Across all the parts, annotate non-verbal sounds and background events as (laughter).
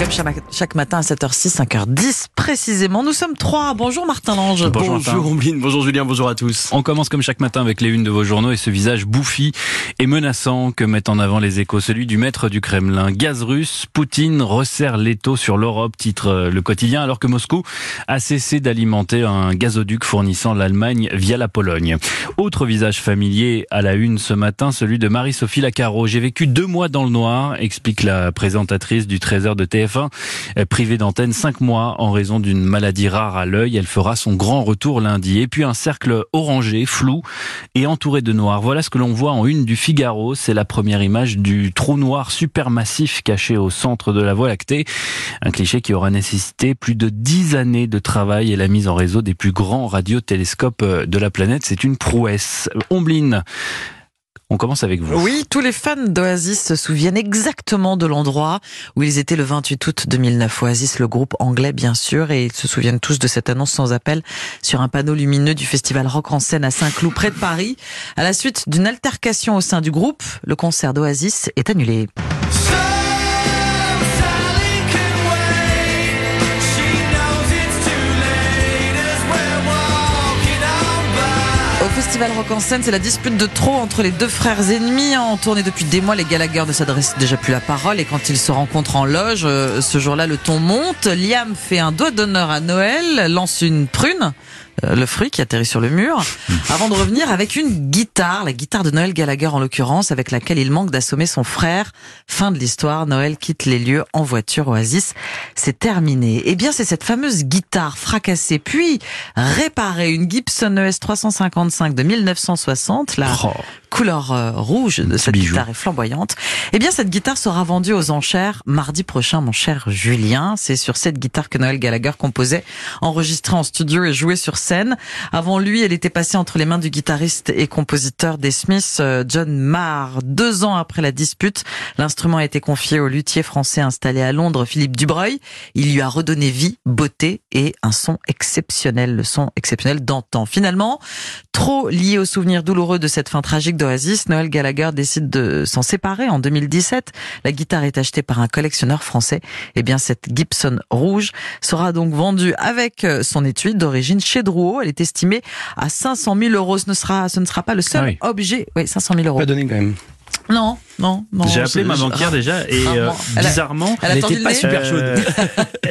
Comme chaque, matin à 7h06, 5h10 précisément, nous sommes trois. Bonjour Martin Lange. Bonjour, bonjour Ombline, bonjour Julien, bonjour à tous. On commence comme chaque matin avec les unes de vos journaux et ce visage bouffi et menaçant que mettent en avant les échos, celui du maître du Kremlin. Gaz russe, Poutine resserre l'étau sur l'Europe, titre euh, le quotidien, alors que Moscou a cessé d'alimenter un gazoduc fournissant l'Allemagne via la Pologne. Autre visage familier à la une ce matin, celui de Marie-Sophie Lacaro. J'ai vécu deux mois dans le noir, explique la présentatrice du Trésor de TF1, privée d'antenne cinq mois en raison d'une maladie rare à l'œil. Elle fera son grand retour lundi. Et puis un cercle orangé, flou et entouré de noir. Voilà ce que l'on voit en une du Figaro. C'est la première image du trou noir supermassif caché au centre de la Voie lactée. Un cliché qui aura nécessité plus de dix années de travail et la mise en réseau des plus grands radiotélescopes de la planète. C'est une prouesse. Ombline. On commence avec vous. Oui, tous les fans d'Oasis se souviennent exactement de l'endroit où ils étaient le 28 août 2009. Oasis, le groupe anglais bien sûr, et ils se souviennent tous de cette annonce sans appel sur un panneau lumineux du festival Rock en scène à Saint-Cloud, près de Paris. À la suite d'une altercation au sein du groupe, le concert d'Oasis est annulé. Festival Rock en scène, c'est la dispute de trop entre les deux frères ennemis. En tournée depuis des mois, les Gallagher ne s'adressent déjà plus la parole et quand ils se rencontrent en loge, euh, ce jour-là, le ton monte. Liam fait un doigt d'honneur à Noël, lance une prune le fruit qui atterrit sur le mur, (laughs) avant de revenir avec une guitare, la guitare de Noël Gallagher en l'occurrence, avec laquelle il manque d'assommer son frère. Fin de l'histoire, Noël quitte les lieux en voiture, Oasis, c'est terminé. Eh bien, c'est cette fameuse guitare fracassée, puis réparée, une Gibson ES 355 de 1960, la couleur euh, rouge de cette guitare est flamboyante. Eh bien, cette guitare sera vendue aux enchères mardi prochain, mon cher Julien. C'est sur cette guitare que Noël Gallagher composait, enregistrée en studio et jouée sur scène. Avant lui, elle était passée entre les mains du guitariste et compositeur des Smiths, euh, John Marr. Deux ans après la dispute, l'instrument a été confié au luthier français installé à Londres, Philippe Dubreuil. Il lui a redonné vie, beauté et un son exceptionnel, le son exceptionnel d'antan. Finalement, trop lié aux souvenirs douloureux de cette fin tragique d'Oasis, Noël Gallagher décide de s'en séparer en 2017. La guitare est achetée par un collectionneur français. Eh bien, cette Gibson rouge sera donc vendue avec son étui d'origine chez Drouot. Elle est estimée à 500 000 euros. Ce ne sera, ce ne sera pas le seul ah objet. Oui, 500 000 euros. Pas donné quand même. Non, non, non. J'ai appelé ma banquière déjà et euh, bizarrement, elle n'était pas super chaude. Euh, (laughs) et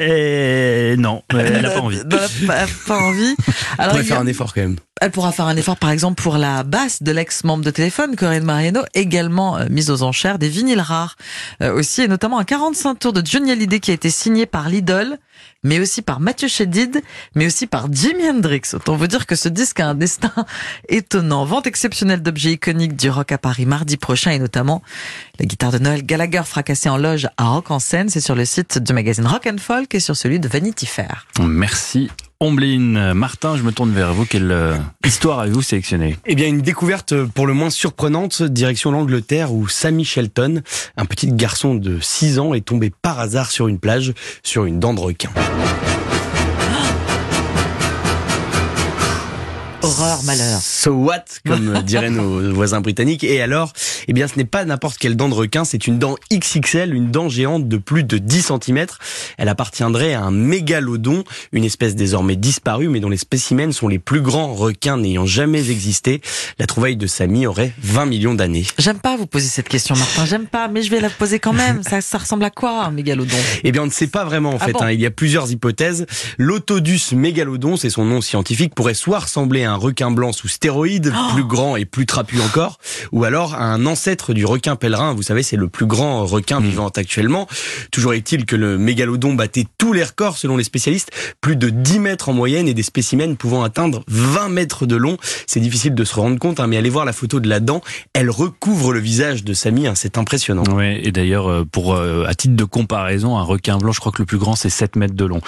non, elle n'a pas envie. Elle n'a pas envie. Alors, elle pourrait faire un effort quand même. Elle pourra faire un effort, par exemple, pour la basse de l'ex-membre de téléphone, Corinne Mariano, également euh, mise aux enchères, des vinyles rares aussi, et notamment un 45 tours de Johnny Hallyday qui a été signé par l'idole, mais aussi par Mathieu Chédid, mais aussi par Jimi Hendrix. Autant vous dire que ce disque a un destin (laughs) étonnant. Vente exceptionnelle d'objets iconiques du rock à Paris mardi prochain, et notamment la guitare de Noël Gallagher fracassée en loge à Rock en scène. C'est sur le site du magazine Rock and Folk et sur celui de Vanity Fair. Merci Ombline. Martin, je me tourne vers vous. Quelle euh, histoire avez-vous sélectionné Eh bien, une découverte pour le moins surprenante, direction l'Angleterre, où Sammy Shelton, un petit garçon de 6 ans, est tombé par hasard sur une plage, sur une dent de requin. Horreur, malheur. So what, comme (laughs) diraient nos voisins britanniques. Et alors, eh bien, ce n'est pas n'importe quelle dent de requin, c'est une dent XXL, une dent géante de plus de 10 cm. Elle appartiendrait à un mégalodon, une espèce désormais disparue, mais dont les spécimens sont les plus grands requins n'ayant jamais existé. La trouvaille de Samy aurait 20 millions d'années. J'aime pas vous poser cette question, Martin. J'aime pas, mais je vais la poser quand même. Ça, ça ressemble à quoi, un mégalodon? Eh bien, on ne sait pas vraiment, en Ah fait. bon? hein. Il y a plusieurs hypothèses. L'autodus mégalodon, c'est son nom scientifique, pourrait soit ressembler à un requin blanc sous stéroïdes, Oh plus grand et plus trapu encore, ou alors à un ancêtre du requin pèlerin. Vous savez, c'est le plus grand requin vivant actuellement. Toujours est-il que le mégalodon battait tous les records selon les spécialistes, plus de 10 mètres en moyenne et des spécimens pouvant atteindre 20 mètres de long. C'est difficile de se rendre compte, hein, mais allez voir la photo de la dent. Elle recouvre le visage de Samy, hein, c'est impressionnant. Ouais, et d'ailleurs, euh, pour euh, à titre de comparaison, un requin blanc, je crois que le plus grand c'est 7 mètres de long.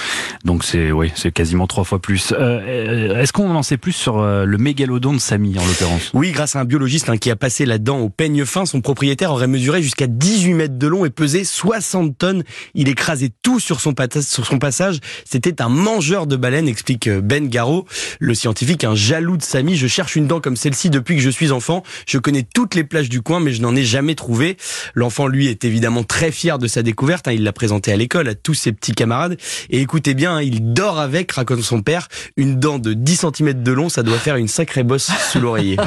Donc c'est oui, c'est quasiment trois fois plus. Euh, Est-ce qu'on en sait plus sur euh, le mégalodon de Samy en l'occurrence. Oui, grâce à un biologiste hein, qui a passé la dent au peigne fin, son propriétaire aurait mesuré jusqu'à 18 mètres de long et pesé 60 tonnes. Il écrasait tout sur son, passage. C'était un mangeur de baleines, explique euh, Ben Garot, le scientifique, un jaloux de Samy. Je cherche une dent comme celle-ci depuis que je suis enfant. Je connais toutes les plages du coin, mais je n'en ai jamais trouvé. L'enfant, lui, est évidemment très fier de sa découverte. Hein. Il l'a présenté à l'école à tous ses petits camarades. Et écoutez bien, hein, il dort avec, raconte son père, une dent de 10 cm de long. Ça doit faire une sacrée bosse sous l'oreiller.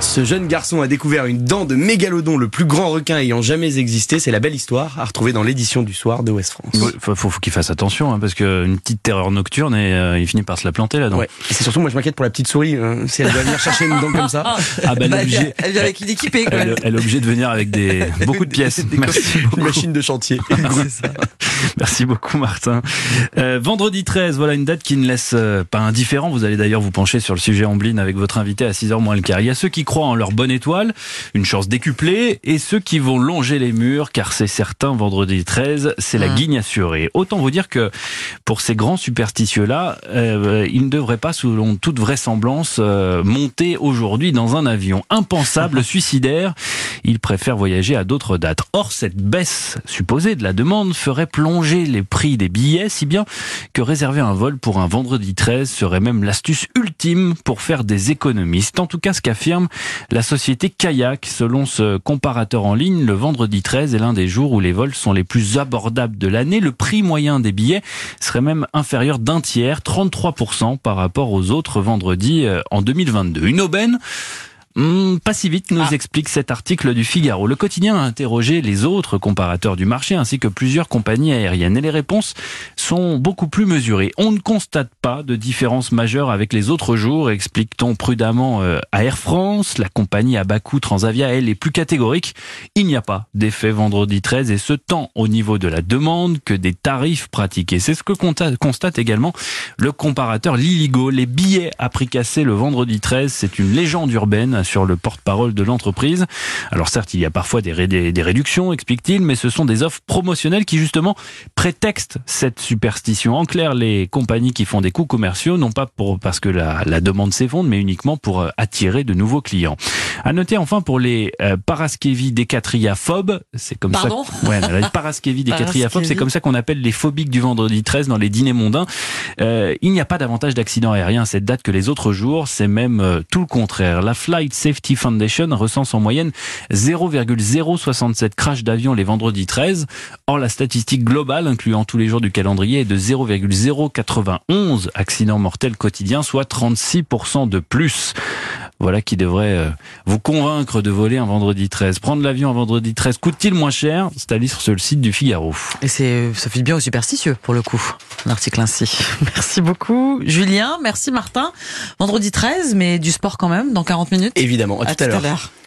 Ce jeune garçon a découvert une dent de mégalodon, le plus grand requin ayant jamais existé. C'est la belle histoire à retrouver dans l'édition du soir de West France. Il faut, faut, qu'il fasse attention, hein, parce qu'une petite terreur nocturne et euh, il finit par se la planter là-dedans. Ouais. Et c'est surtout, moi je m'inquiète pour la petite souris, hein, si elle doit venir chercher une dent comme ça. (laughs) Ah bah, elle, est obligée, (laughs) elle vient avec une équipée. Quoi. Elle, elle, est obligée de venir avec des beaucoup de (laughs) pièces. Merci beaucoup. Une machine de chantier. (laughs) Merci beaucoup Martin. Euh, vendredi 13, voilà une date qui ne laisse euh, pas indifférent. Vous allez d'ailleurs vous pencher sur le sujet Amblin avec votre invité à 6h moins le quart. Il y a ceux qui croient en leur bonne étoile, une chance décuplée, et ceux qui vont longer les murs, car c'est certain, vendredi 13, c'est la mmh. guigne assurée. Autant vous dire que pour ces grands superstitieux-là, euh, ils ne devraient pas, selon toute vraisemblance, euh, monter aujourd'hui dans un avion. Impensable, (laughs) suicidaire, ils préfèrent voyager à d'autres dates. Or, cette baisse supposée de la demande ferait plonger les prix des billets, si bien que réserver un vol pour un vendredi 13 serait même l'astuce ultime pour faire des économistes. En tout cas, ce qu'affirme la société Kayak. Selon ce comparateur en ligne, le vendredi 13 est l'un des jours où les vols sont les plus abordables de l'année. Le prix moyen des billets serait même inférieur d'un tiers, 33% par rapport aux autres vendredis euh, en 2022. Une aubaine Hmm, pas si vite, nous ah. explique cet article du Figaro. Le quotidien a interrogé les autres comparateurs du marché ainsi que plusieurs compagnies aériennes et les réponses sont beaucoup plus mesurées. On ne constate pas de différence majeure avec les autres jours, explique-t-on prudemment euh, à Air France. La compagnie à bas coût Transavia, elle, est plus catégorique. Il n'y a pas d'effet vendredi 13 et ce tant au niveau de la demande que des tarifs pratiqués. C'est ce que constate également le comparateur Liligo. Les billets à prix cassé le vendredi 13, c'est une légende urbaine sur le porte-parole de l'entreprise. Alors certes, il y a parfois des, des réductions, explique-t-il, mais ce sont des offres promotionnelles qui justement prétextent cette superstition. En clair, les compagnies qui font des coûts commerciaux, non pas pour parce que la, la demande s'effondre, mais uniquement pour euh, attirer de nouveaux clients. À noter enfin pour les euh, paraskevi décatriaphobes, c'est comme Pardon? Ça. Ouais, les paraskevi (laughs) décatriaphobes, c'est comme ça qu'on appelle les phobiques du vendredi 13 dans les dîners mondains. Euh, il n'y a pas davantage d'accidents aériens à cette date que les autres jours, c'est même euh, tout le contraire. La Flight Safety Foundation recense en moyenne 0,067 crash d'avion les vendredis 13. Or, la statistique globale, incluant tous les jours du calendrier, est de 0,091 accidents mortels quotidiens, soit 36% de plus. Voilà qui devrait euh, vous convaincre de voler un vendredi 13. Prendre l'avion un vendredi 13 coûte-t-il moins cher? C'est à lire sur le site du Figaro. Et c'est, ça fait bien aux superstitieux, pour le coup, l'article ainsi. (laughs) Merci beaucoup, Julien. Merci, Martin. Vendredi 13, mais du sport quand même, dans 40 minutes. Évidemment, à, tout, à l'heure.